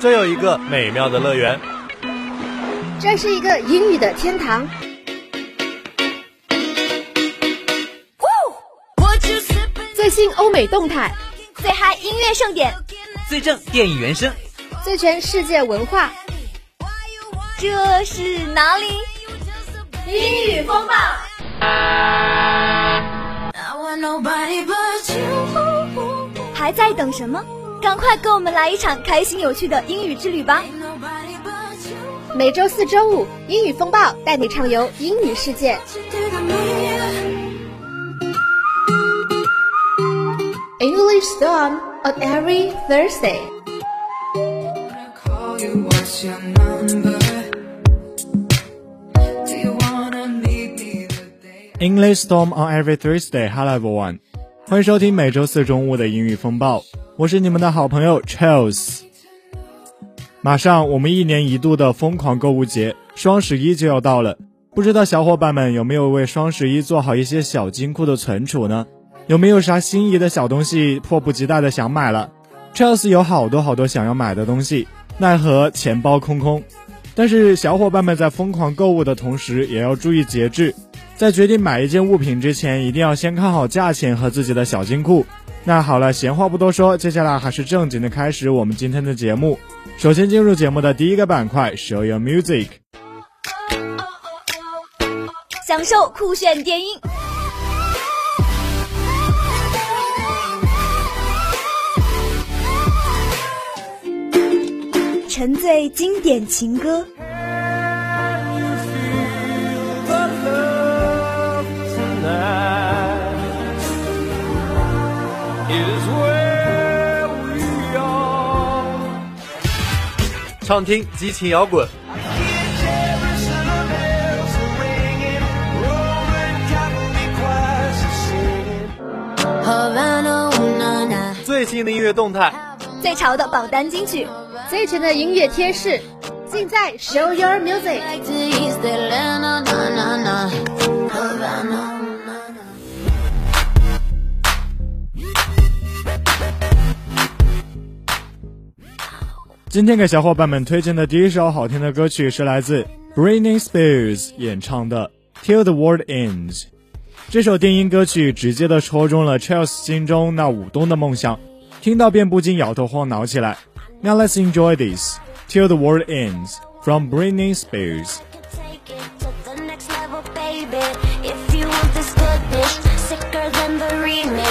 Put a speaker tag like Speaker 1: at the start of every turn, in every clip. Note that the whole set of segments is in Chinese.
Speaker 1: 这有一个美妙的乐园，
Speaker 2: 这是一个英语的天堂。最新欧美动态，
Speaker 3: 最嗨音乐盛典，
Speaker 4: 最正电影原声，
Speaker 2: 最全世界文化。
Speaker 3: 这是哪里？英语风暴。还在等什么？赶快跟我们来一场开心有趣的英语之旅吧！
Speaker 2: 每周四、周五，英语风暴带你畅游英语世界。English Storm on every Thursday。
Speaker 1: English Storm on every Thursday. Hello everyone，欢迎收听每周四中午的英语风暴，我是你们的好朋友 Charles。马上我们一年一度的疯狂购物节双十一就要到了，不知道小伙伴们有没有为双十一做好一些小金库的存储呢？有没有啥心仪的小东西迫不及待的想买了？Charles 有好多好多想要买的东西，奈何钱包空空。但是小伙伴们在疯狂购物的同时，也要注意节制。在决定买一件物品之前，一定要先看好价钱和自己的小金库。那好了，闲话不多说，接下来还是正经的开始我们今天的节目。首先进入节目的第一个板块，Show Your Music。
Speaker 3: 享受酷炫电音。沉醉经典情歌，
Speaker 1: 畅听激情摇滚，最新的音乐动态，
Speaker 3: 最潮的榜单金曲，
Speaker 2: 最全的音乐贴士，尽在 Show Your Music。
Speaker 1: 今天给小伙伴们推荐的第一首好听的歌曲是来自 Britney Spears 演唱的《Till the World Ends》。这首电音歌曲直接的戳中了 Charles 心中那舞动的梦想，听到便不禁摇头晃脑起来。Now let's enjoy this Till the World Ends from Britney Spears。
Speaker 5: Take it to the next level, baby. If you want this goodness, sicker than the remix,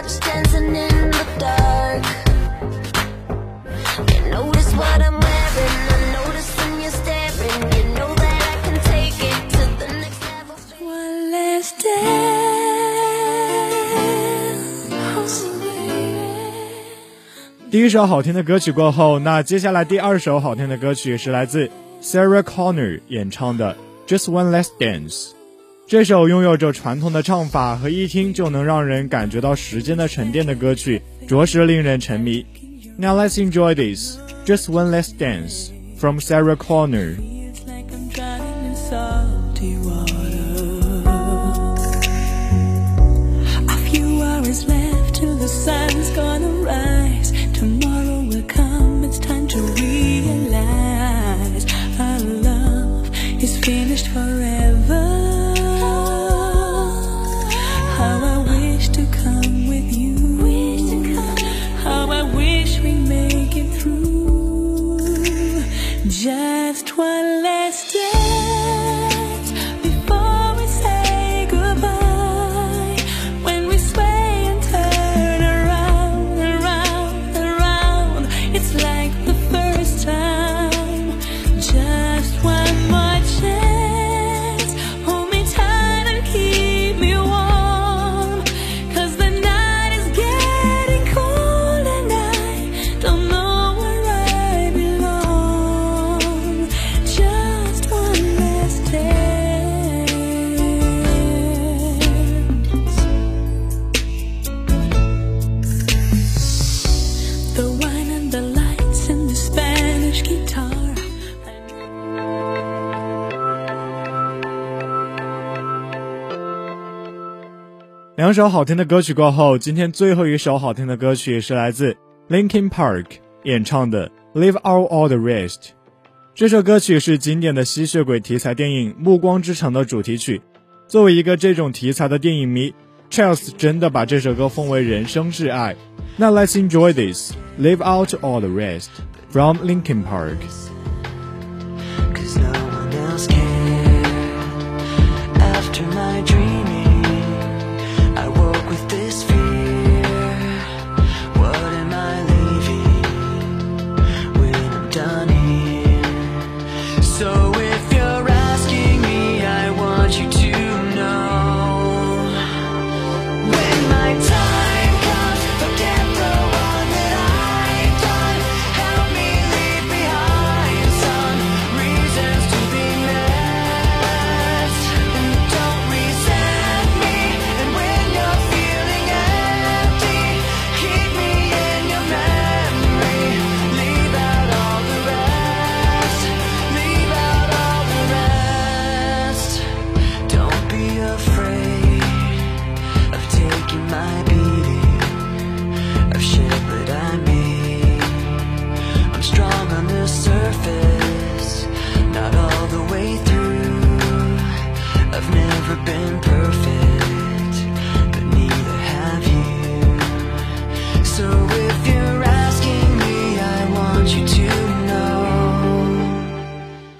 Speaker 5: with the touch, dancing in the dark. You notice what I'm wearing, I notice when you're staring. You know that I can take it to the next level. One last dance.
Speaker 1: 第一首好听的歌曲过后，那接下来第二首好听的歌曲是来自 Sarah Connor 演唱的《Just One Last Dance》。 这首拥有着传统的唱法和一听就能让人感觉到时间的沉淀的歌曲，着实令人沉迷。Now let's enjoy this Just One Last Dance from Sarah Connor。
Speaker 6: Just one last day.
Speaker 1: 两首好听的歌曲过后，今天最后一首好听的歌曲是来自 Linkin Park 演唱的《Leave Out All the Rest》。这首歌曲是经典的吸血鬼题材电影《暮光之城》的主题曲。作为一个这种题材的电影迷，Charles 真的把这首歌奉为人生挚爱。那 Let's enjoy this, Leave Out All the Rest from Linkin Park。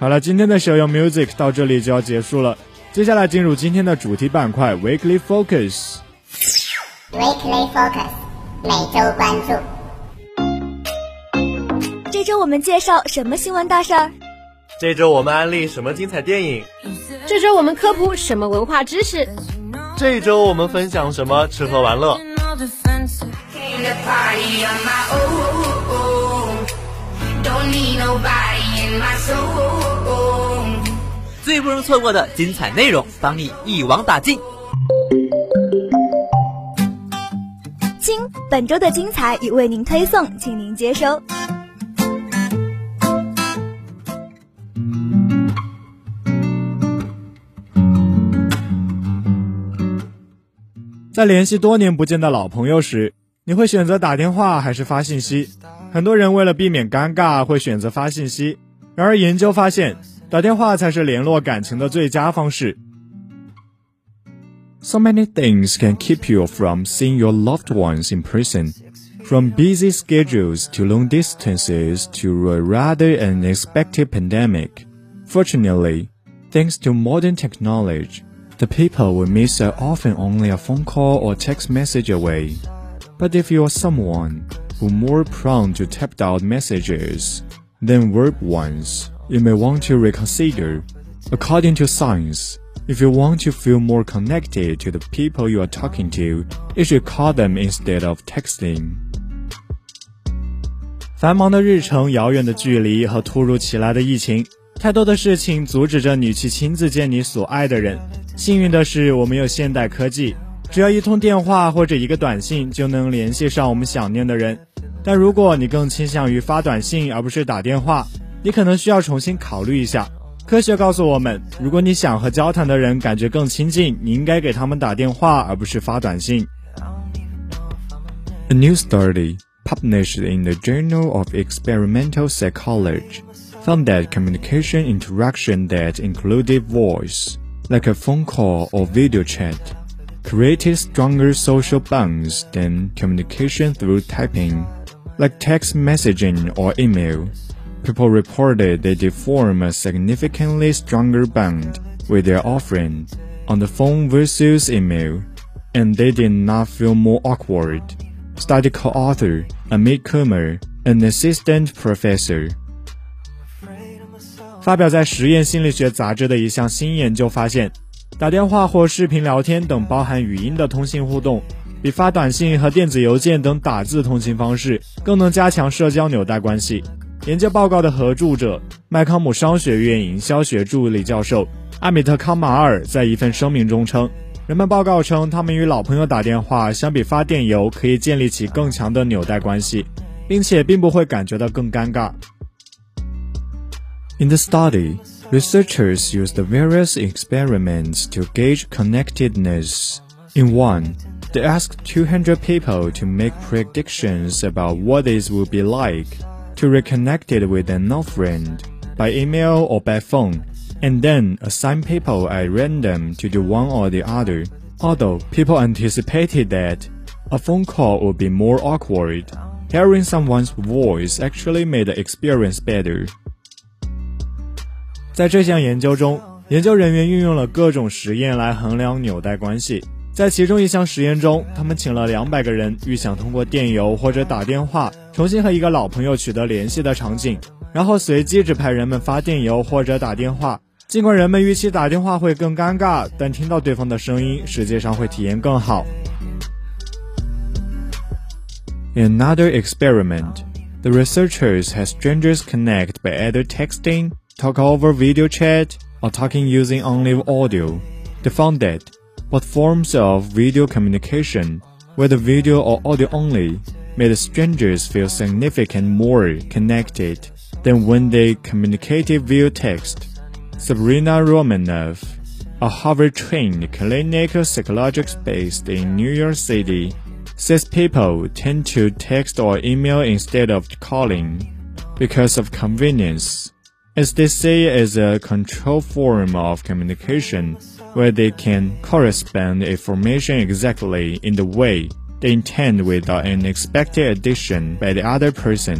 Speaker 1: 好了，今天的手游 Music 到这里就要结束了。接下来进入今天的主题板块 Weekly Focus。
Speaker 7: Weekly Focus 每周关注。
Speaker 3: 这周我们介绍什么新闻大事儿？
Speaker 4: 这周我们安利什么精彩电影？
Speaker 2: 这周我们科普什么文化知识？
Speaker 4: 这周我们分享什么吃喝玩乐？最不容错过的精彩内容，帮你一网打尽。
Speaker 3: 亲，本周的精彩已为您推送，请您接收。
Speaker 1: 在联系多年不见的老朋友时，你会选择打电话还是发信息？很多人为了避免尴尬，会选择发信息。然而研究发现，打电话才是联络感情的最佳方式。So many things can keep you from seeing your loved ones in person. From busy schedules to long distances to a rather unexpected pandemic. Fortunately, thanks to modern technology, the people we miss are often only a phone call or text message away. But if you're someone who more prone to typed out messages Then, verb ones, you may want to reconsider. According to science, if you want to feel more connected to the people you are talking to, you should call them instead of texting. 繁忙的日程、遥远的距离和突如其来的疫情，太多的事情阻止着你去亲自见你所爱的人。幸运的是，我们有现代科技，只要一通电话或者一个短信就能联系上我们想念的人。但如果你更倾向于发短信而不是打电话，你可能需要重新考虑一下。科学告诉我们，如果你想和交谈的人感觉更亲近，你应该给他们打电话而不是发短信。A new study published in the Journal of Experimental Psychology found that communication interaction that included voice, like a phone call or video chat, created stronger social bonds than communication through typing, like text messaging or email. People reported they did form a significantly stronger bond with their offering on the phone versus email, and they did not feel more awkward. Study co-author Amit Kumar, an assistant professor. 发表在《实验心理学杂志》的一项新研究发现，打电话或视频聊天等包含语音的通信互动， 比发短信和电子邮件等打字通信方式更能加强社交纽带关系。研究报告的合著者麦康姆商学院营销学助理教授阿米特康马尔在一份声明中称，人们报告称，他们与老朋友打电话相比发电邮可以建立起更强的纽带关系，并且并不会感觉到更尴尬。In the study, researchers used various experiments to gauge connectedness. In one, They asked 200 people to make predictions about what it would be like to reconnect it with an old friend by email or by phone, and then assign people at random to do one or the other. Although people anticipated that a phone call would be more awkward, hearing someone's voice actually made the experience better. 在这项研究中，研究人员运用了各种实验来衡量纽带关系。 在其中一项实验中，他们请了两百个人预想通过电邮或者打电话重新和一个老朋友取得联系的场景，然后随机指派人们发电邮或者打电话。尽管人们预期打电话会更尴尬，但听到对方的声音实际上会体验更好。In another experiment, the researchers had strangers connect by either texting, talk over video chat, or talking using only audio. They found that both forms of video communication, whether video or audio only, made strangers feel significantly more connected than when they communicated via text. Sabrina Romanov, a Harvard-trained clinical psychologist based in New York City, says people tend to text or email instead of calling because of convenience. As they say is a control form of communication where they can correspond information exactly in the way they intend without an expected addition by the other person.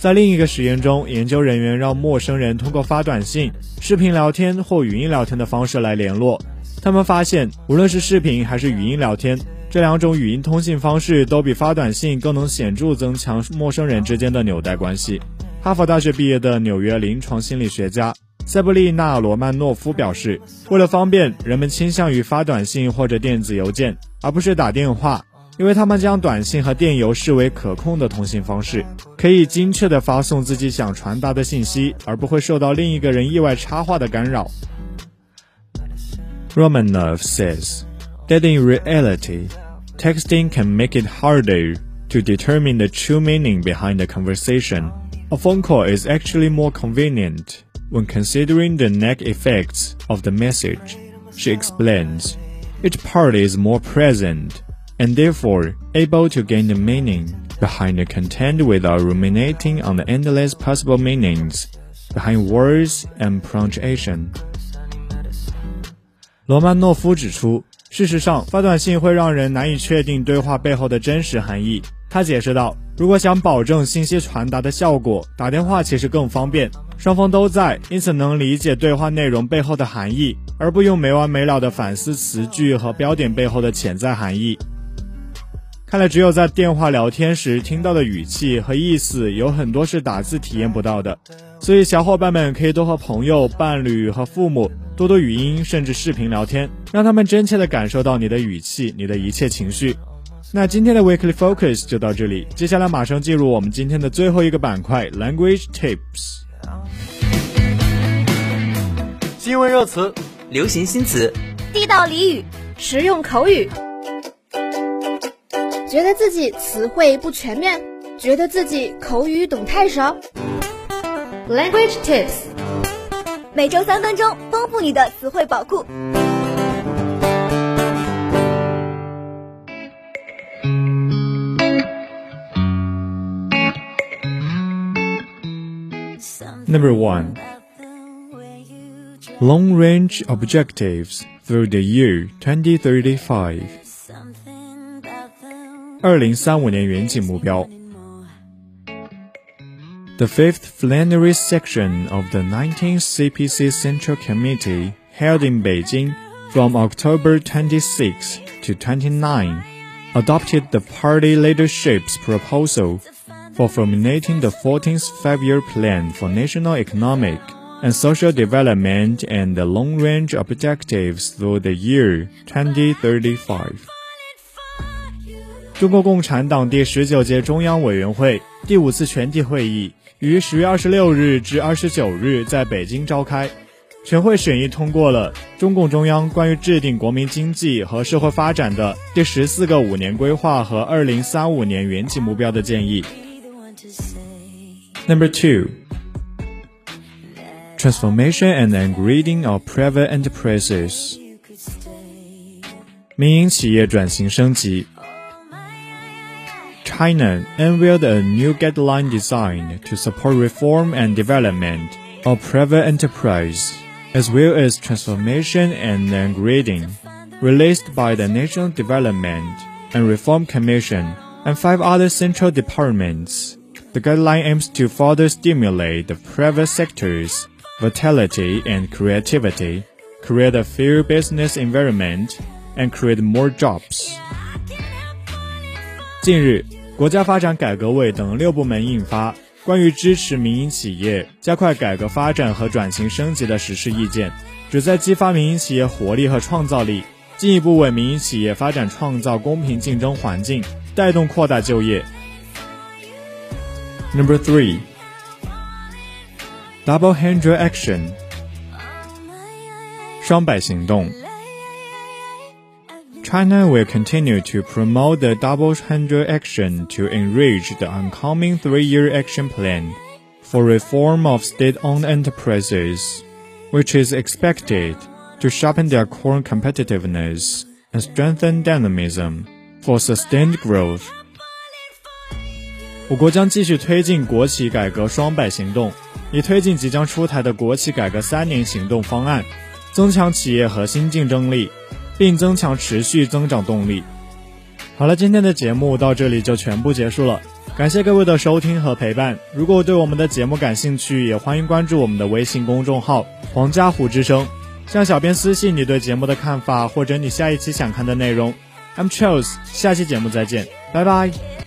Speaker 1: 在另一个实验中，研究人员让陌生人通过发短信、视频聊天或语音聊天的方式来联络。他们发现，无论是视频还是语音聊天，这两种语音通信方式都比发短信更能显著增强陌生人之间的纽带关系。哈佛大学毕业的纽约临床心理学家塞布丽娜·罗曼诺夫表示，为了方便，人们倾向于发短信或者电子邮件，而不是打电话。因为他们将短信和电邮视为可控的通信方式，可以精确地发送自己想传达的信息，而不会受到另一个人意外插话的干扰。Romanov says that in reality, texting can make it harder to determine the true meaning behind the conversation. A phone call is actually more convenient when considering the net effects of the message. She explains, each party is more present and therefore able to gain the meaning behind the content without ruminating on the endless possible meanings behind words and punctuation. 罗曼诺夫指出，事实上，发短信会让人难以确定对话背后的真实含义。 他解释道：“如果想保证信息传达的效果，打电话其实更方便，双方都在，因此能理解对话内容背后的含义，而不用没完没了的反思词句和标点背后的潜在含义。”看来，只有在电话聊天时听到的语气和意思，有很多是打字体验不到的。所以，小伙伴们可以多和朋友、伴侣和父母多多语音甚至视频聊天，让他们真切地感受到你的语气、你的一切情绪。那今天的 Weekly Focus 就到这里，接下来马上进入我们今天的最后一个板块 Language Tips。
Speaker 4: 新闻热词、流行新词、
Speaker 3: 地道俚语、
Speaker 2: 实用口语。觉得自己词汇不全面，觉得自己口语懂太少。Language tips，
Speaker 3: 每周三分钟，丰富你的词汇宝库。
Speaker 1: Number one. Long range objectives through the year 2035. 二零三五年远景目标。The fifth plenary section of the 19th CPC Central Committee held in Beijing from October 26 to 29 adopted the party leadership's proposal for formulating the 14th five-year plan for national economic and social development and the long-range objectives through the year 2035. 中国共产党第十九届中央委员会第五次全体会议于十月二十六日至二十九日在北京召开。全会审议通过了中共中央关于制定国民经济和社会发展的第十四个五年规划和二零三五年远景目标的建议。Number two. Transformation and upgrading of private enterprises. 民营企业转型升级。China unveiled a new guideline designed to support reform and development of private enterprise, as well as transformation and upgrading, released by the National Development and Reform Commission and five other central departments. The guideline aims to further stimulate the private sector's vitality and creativity, create a fair business environment, and create more jobs. 近日，国家发展改革委等六部门印发《关于支持民营企业加快改革发展和转型升级的实施意见》，旨在激发民营企业活力和创造力，进一步为民营企业发展创造公平竞争环境，带动扩大就业。Number three, double hundred action，双百行动。China will continue to promote the Double Hundred Action to enrich the oncoming three-year action plan for reform of state-owned enterprises, which is expected to sharpen their core competitiveness and strengthen dynamism for sustained growth. 我国将继续推进国企改革双百行动，以推进即将出台的国企改革三年行动方案，增强企业核心竞争力。并增强持续增长动力。好了，今天的节目到这里就全部结束了，感谢各位的收听和陪伴。如果对我们的节目感兴趣，也欢迎关注我们的微信公众号“黄家虎之声”，向小编私信你对节目的看法或者你下一期想看的内容。I'm Charles，下期节目再见，拜拜。